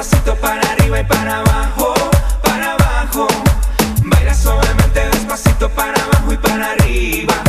despacito para arriba y para abajo, para abajo. Baila suavemente despacito para abajo y para arriba.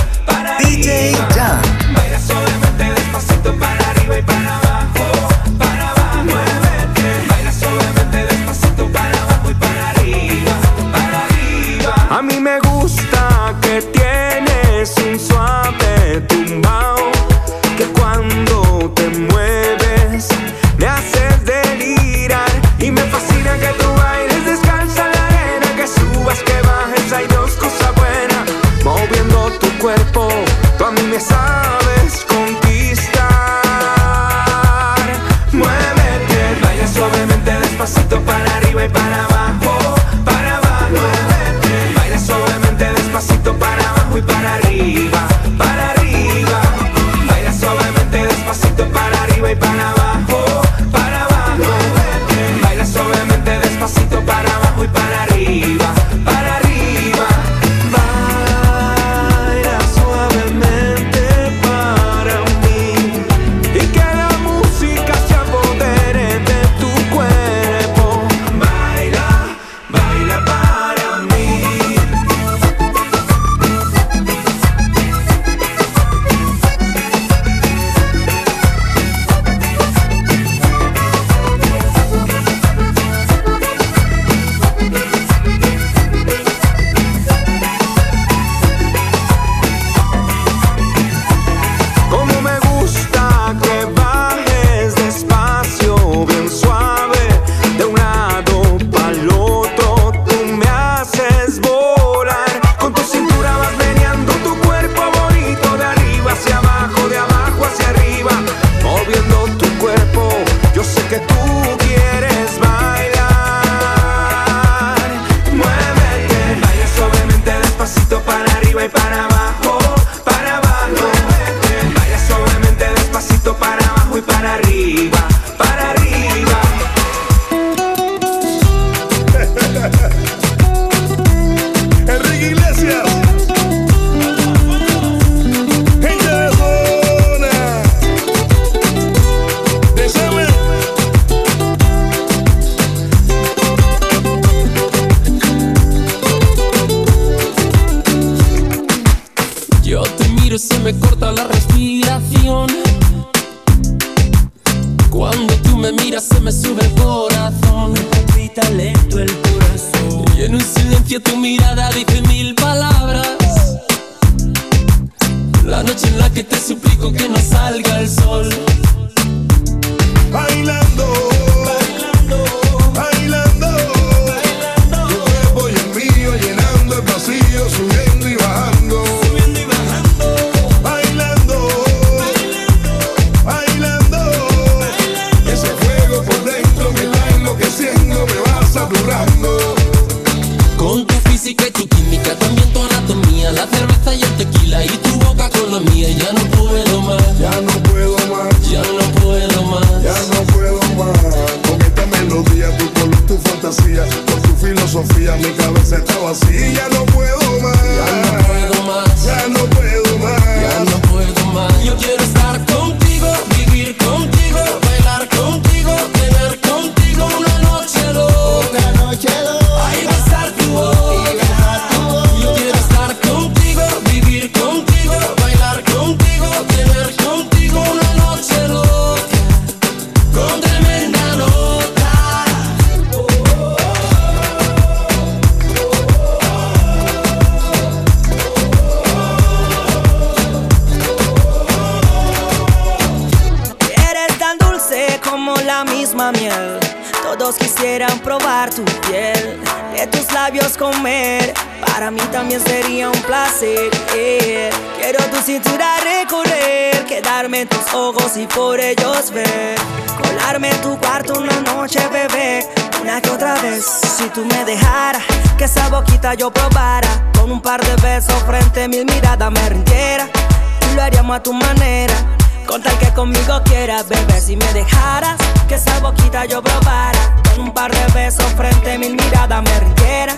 fuera, bebé, si me dejaras que esa boquita yo probara. Con un par de besos frente a mi mirada me rindiera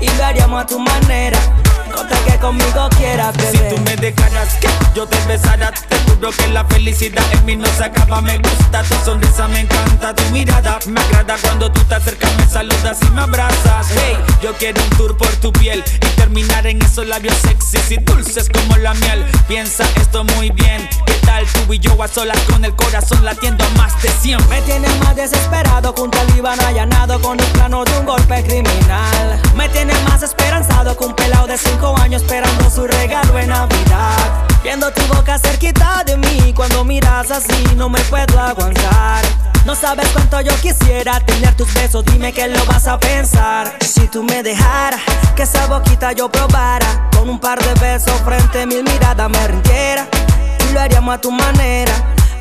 y lo haríamos a tu manera no que conmigo quieras, bebé. Si tú me dejaras que yo te besara, te juro que la felicidad en mí no se acaba. Me gusta tu sonrisa, me encanta tu mirada. Me agrada cuando tú te acercas, me saludas y me abrazas. Hey, yo quiero un tour por tu piel y terminar en esos labios sexys y dulces como la miel. Piensa esto muy bien. ¿Qué tal tú y yo a solas con el corazón latiendo más de 100? Me tienes más desesperado junto al Iván allanado con un plano de un golpe criminal. Me tienes más esperanzado que un pelado de su 5 años esperando su regalo en Navidad. Viendo tu boca cerquita de mí, cuando miras así no me puedo aguantar. No sabes cuánto yo quisiera tener tus besos, dime que lo vas a pensar. Si tú me dejaras, que esa boquita yo probara, con un par de besos frente a mil miradas me rindiera. Y lo haríamos a tu manera.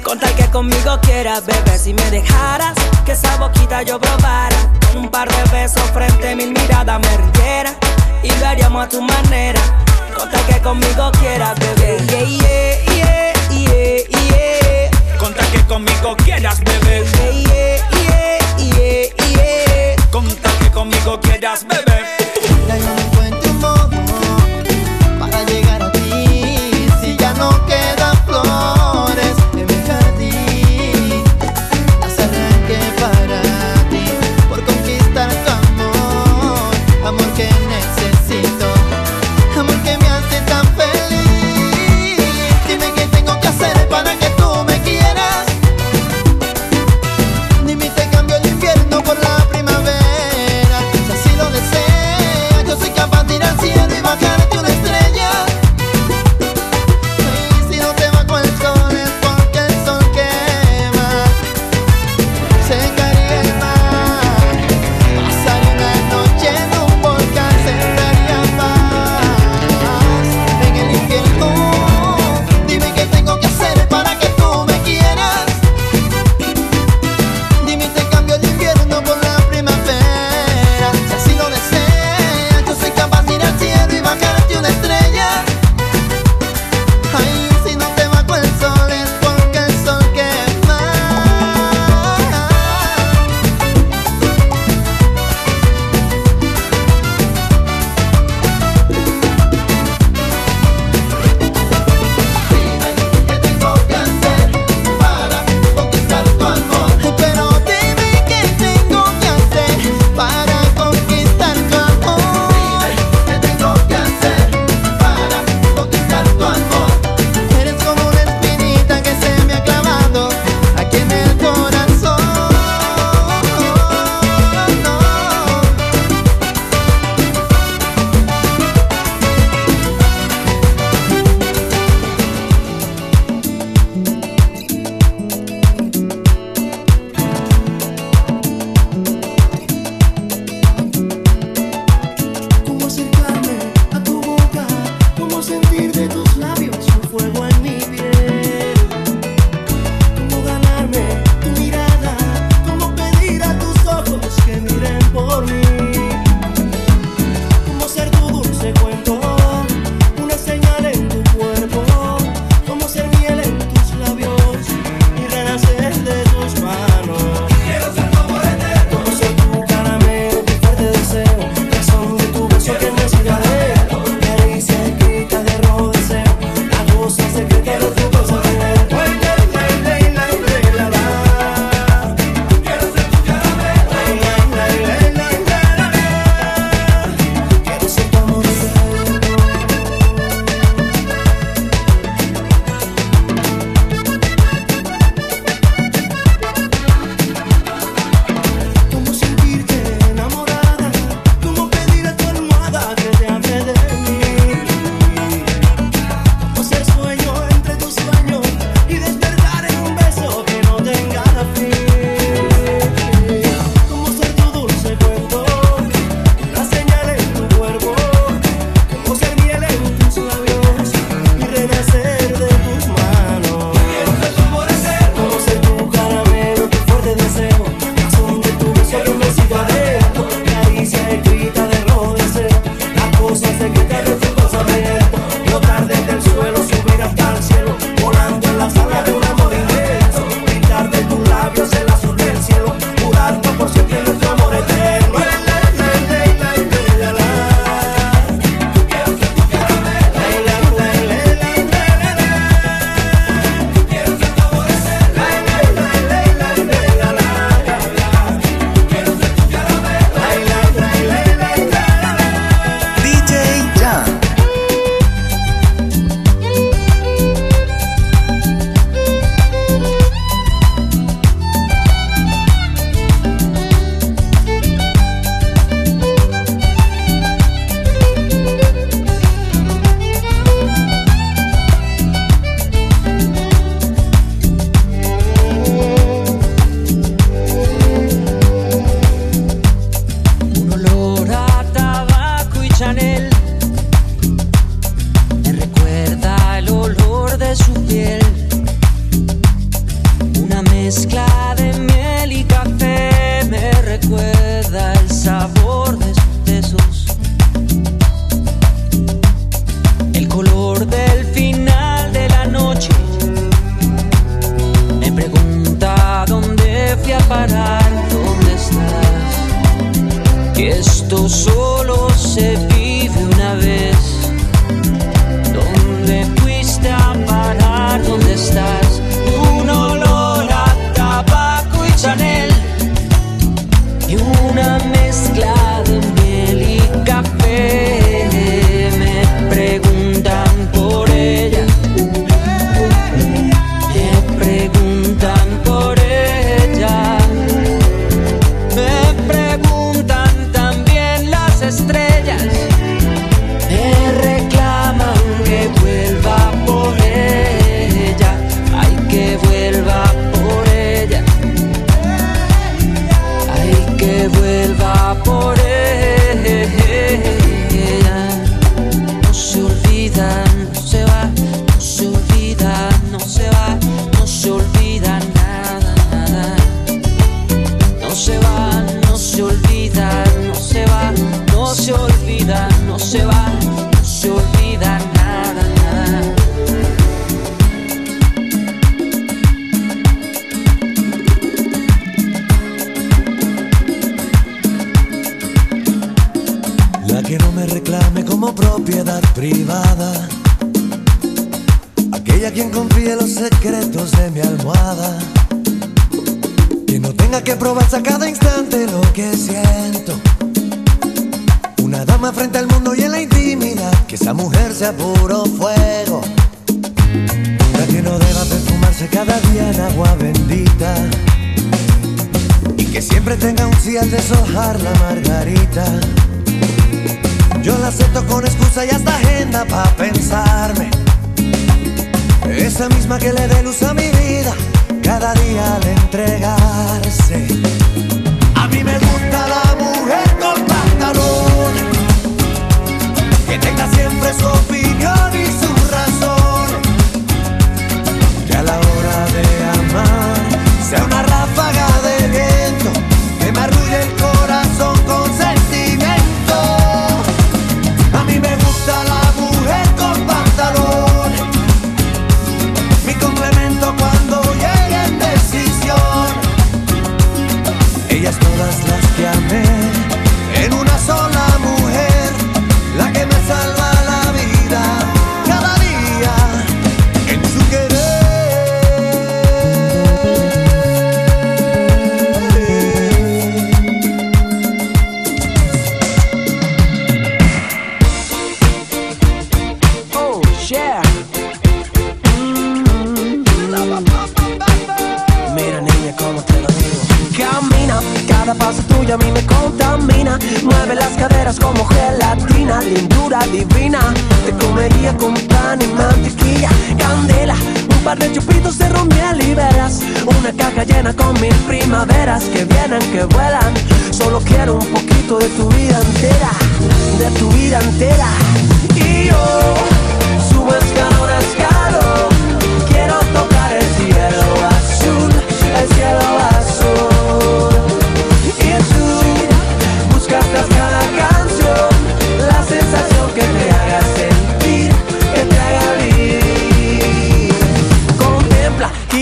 Con tal que conmigo quieras, bebé, si me dejaras Que esa boquita yo probara Con un par de besos frente a mil miradas me rindiera Y lo haríamos a tu manera Con tal que conmigo quieras, bebé Yeah, yeah, yeah, yeah, Con tal que conmigo quieras, bebé. yeah, yeah, yeah, yeah. Con tal que conmigo quieras, bebé.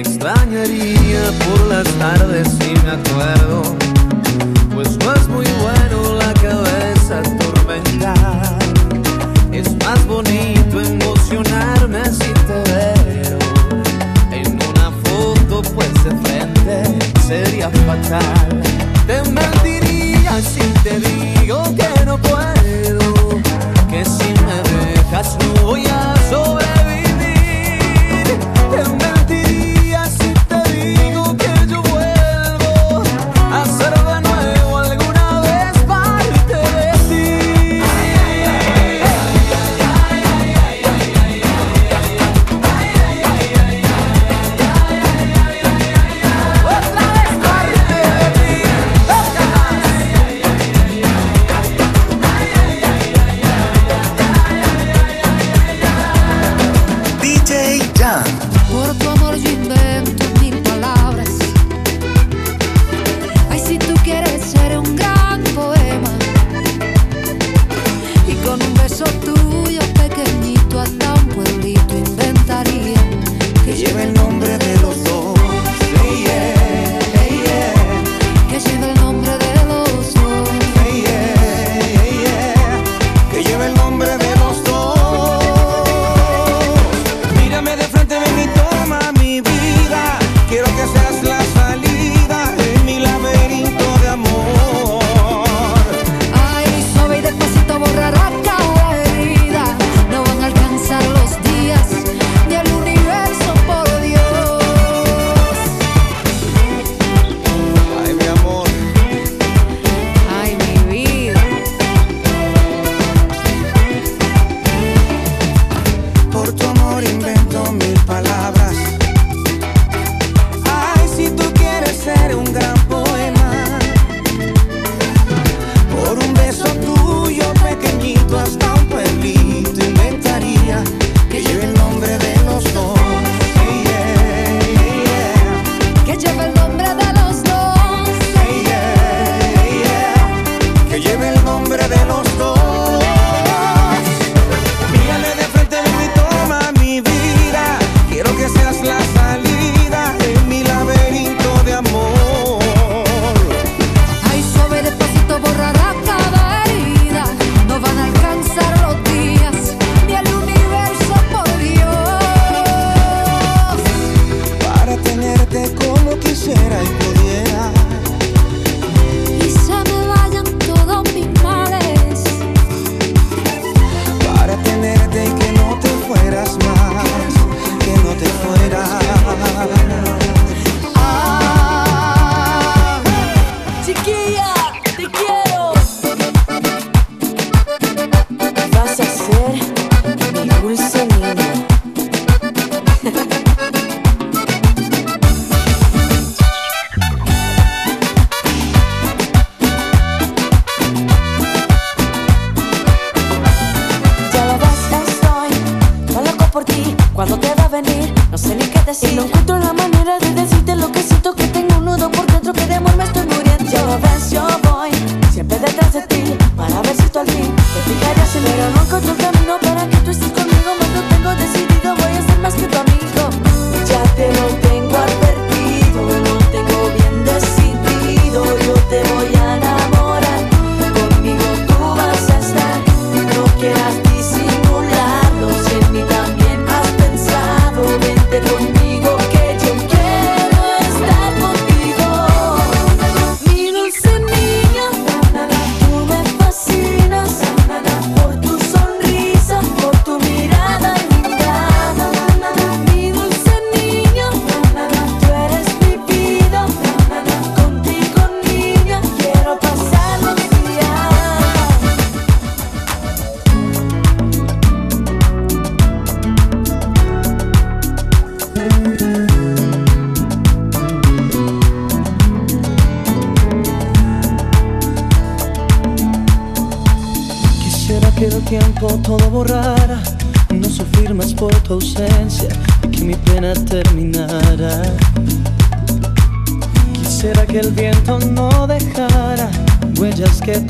Extrañaría por las tardes si me acuerdo, pues no es muy bueno la cabeza atormentar. Es más bonito emocionarme si te veo en una foto, pues de frente sería fatal. Te mentiría si te digo que no puedo, que si me dejas no voy a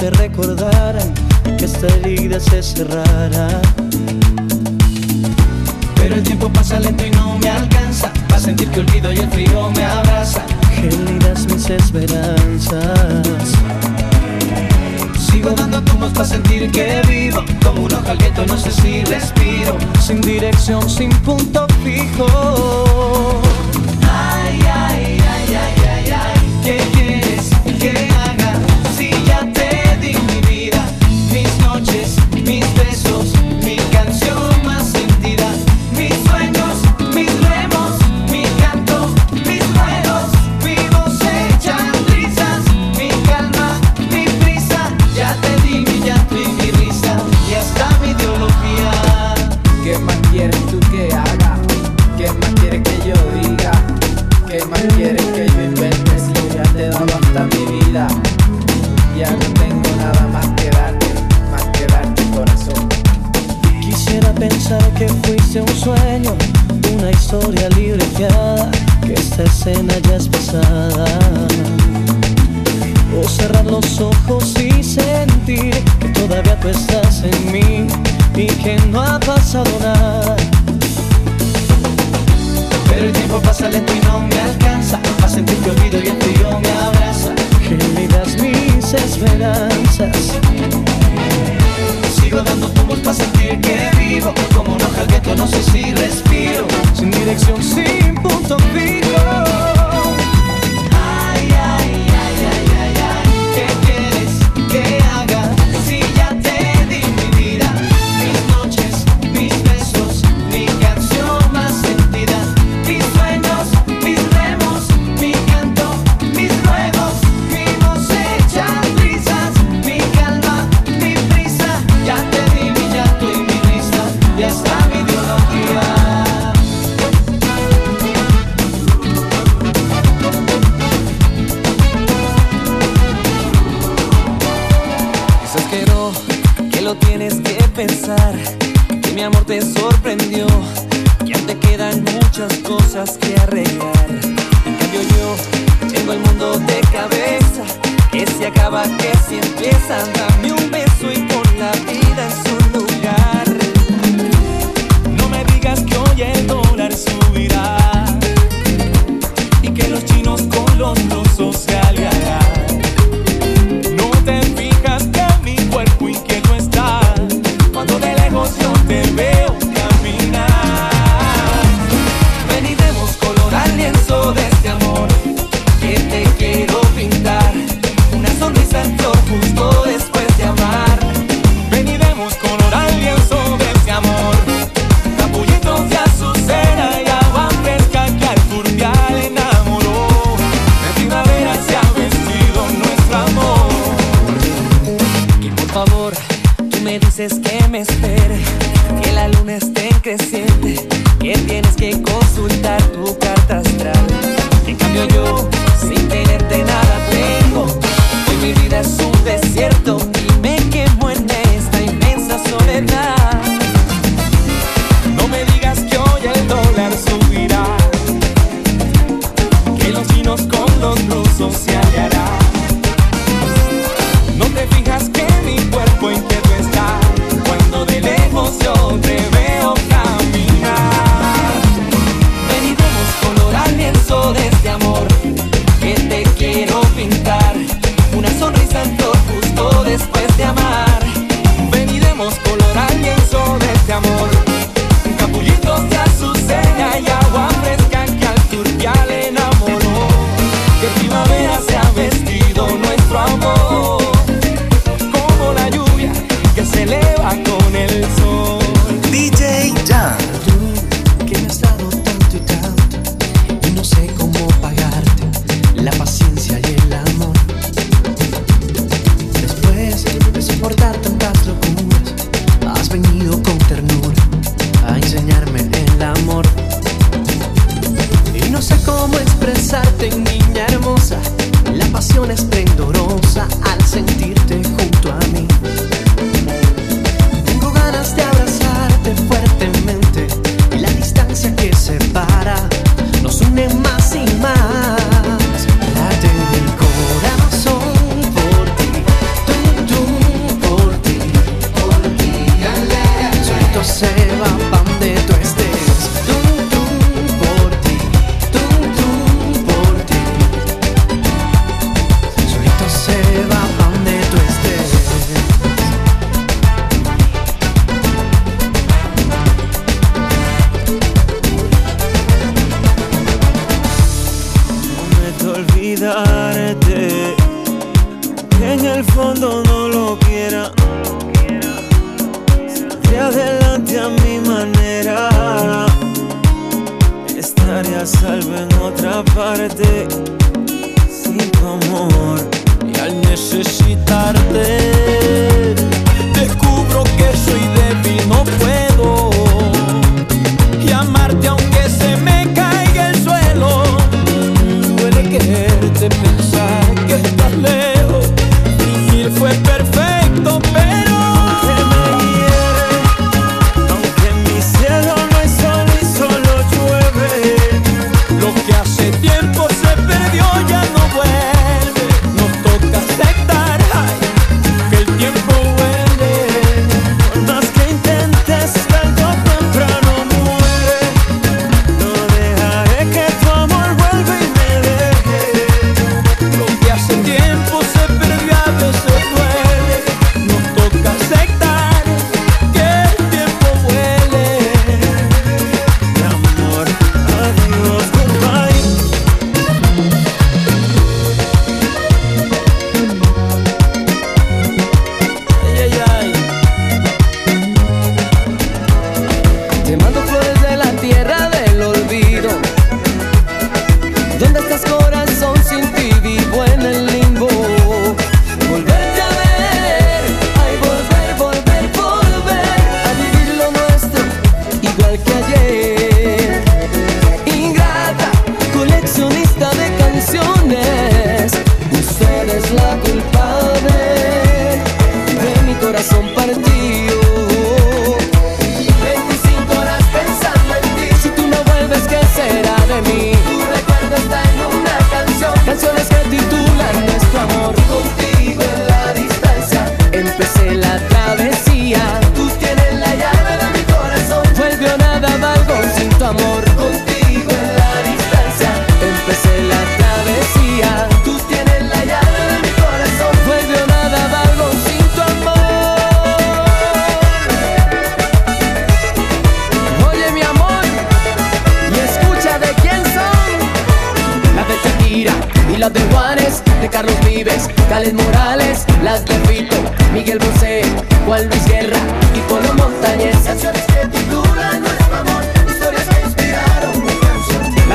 te recordara, que esta herida se cerrara. Pero el tiempo pasa lento y no me alcanza, va a sentir que olvido y el frío me abraza. Gélidas mis esperanzas. Sigo dando tumbos para sentir que vivo, como un ojo al no sé si respiro, sin dirección, sin punto fijo. cena ya es pesada. O cerrar los ojos y sentir que todavía tú estás en mí y que no ha pasado nada. Pero el tiempo pasa lento y no me alcanza a sentir que olvido y el frío me abraza. Gélidas mis esperanzas. Sigo dando tu tumbos para sentir que vivo, como un hoja al viento no sé si respiro. Sin dirección, sin punto fijo. que me espere, que la luna esté creciente, que tienes que consultar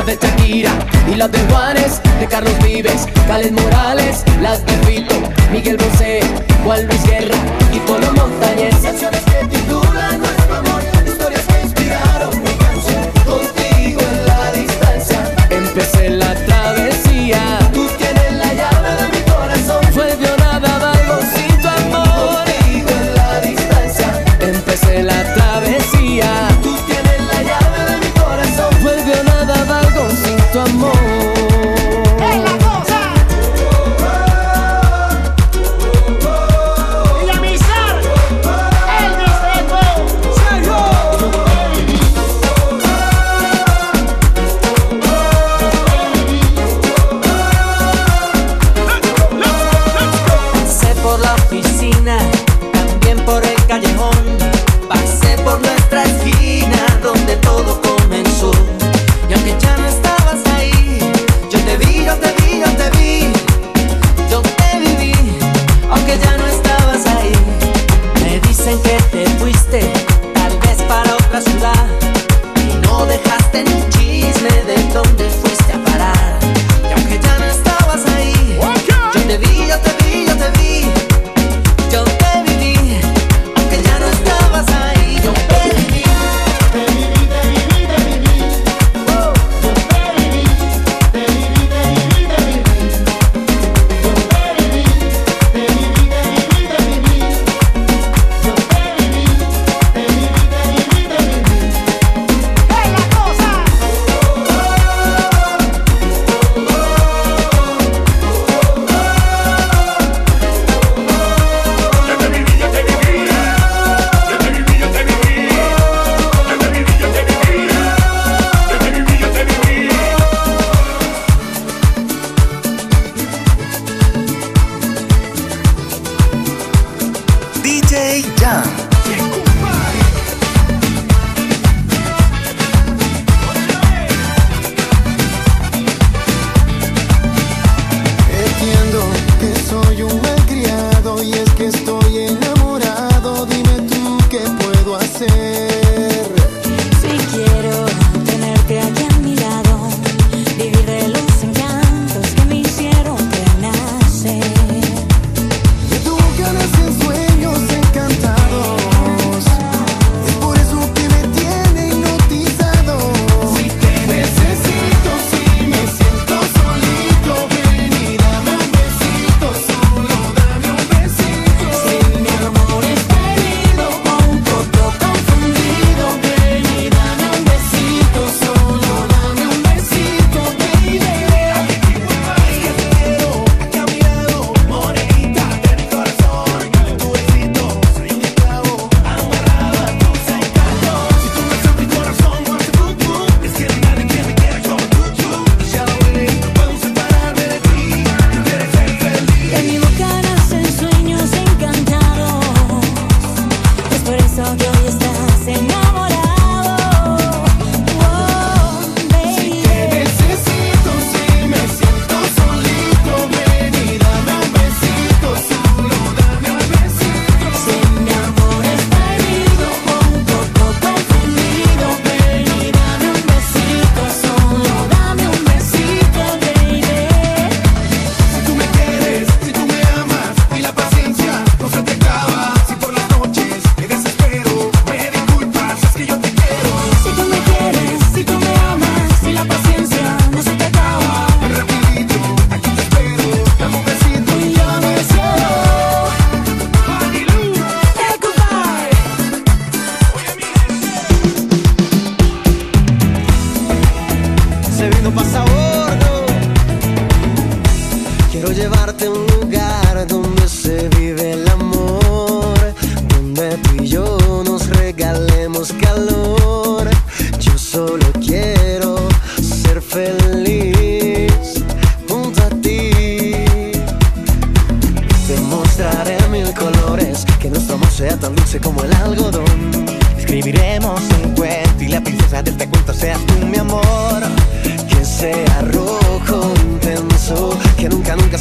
de Shakira y las de Juárez, de Carlos Vives, Cales Morales, las de Fito, Miguel Bosé, Juan Luis Guerra y Polo Montañez.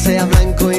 Sea blanco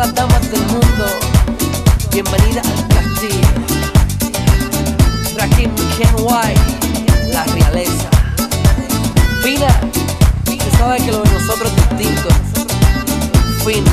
las damas del mundo, bienvenida al castillo. Rakim Ken White, la realeza. Fina, tú sabes que lo de nosotros es distinto. Fin.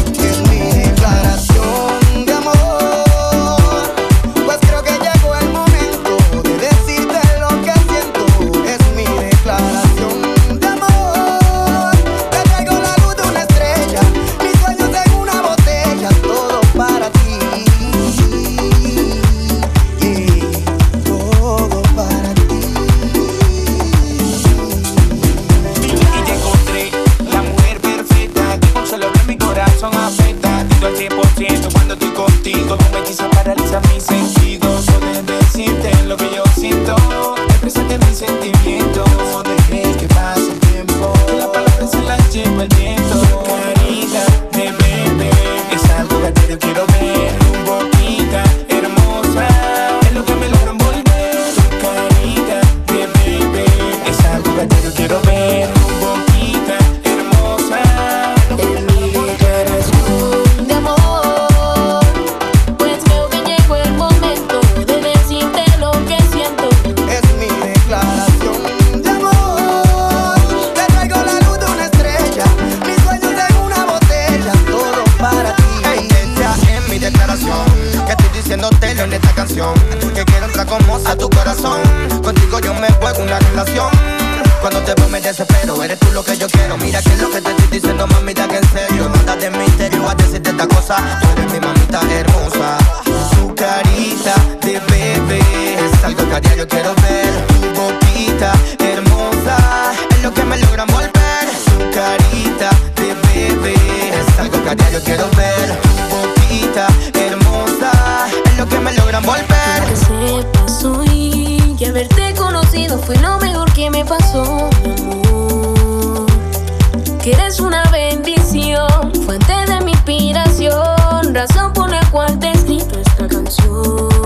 Diciéndote en esta canción. Que quiero entrar como a tu corazón. Contigo yo me juego una relación. Cuando te veo me desespero Eres tú lo que yo quiero. Mira que es lo que te estoy diciendo Mamita que en serio. Manda de misterio a decirte esta cosa. Tú eres mi mamita hermosa. Su carita de bebé Es algo que a diario quiero ver. Tu boquita hermosa Es lo que me logra volver. Su carita de bebé Es algo que a diario quiero ver. Tu boquita hermosa lo que me logra envolver. Que sepas hoy que haberte conocido fue lo mejor que me pasó, mi amor. Que eres una bendición, fuente de mi inspiración, razón por la cual te escrito esta canción.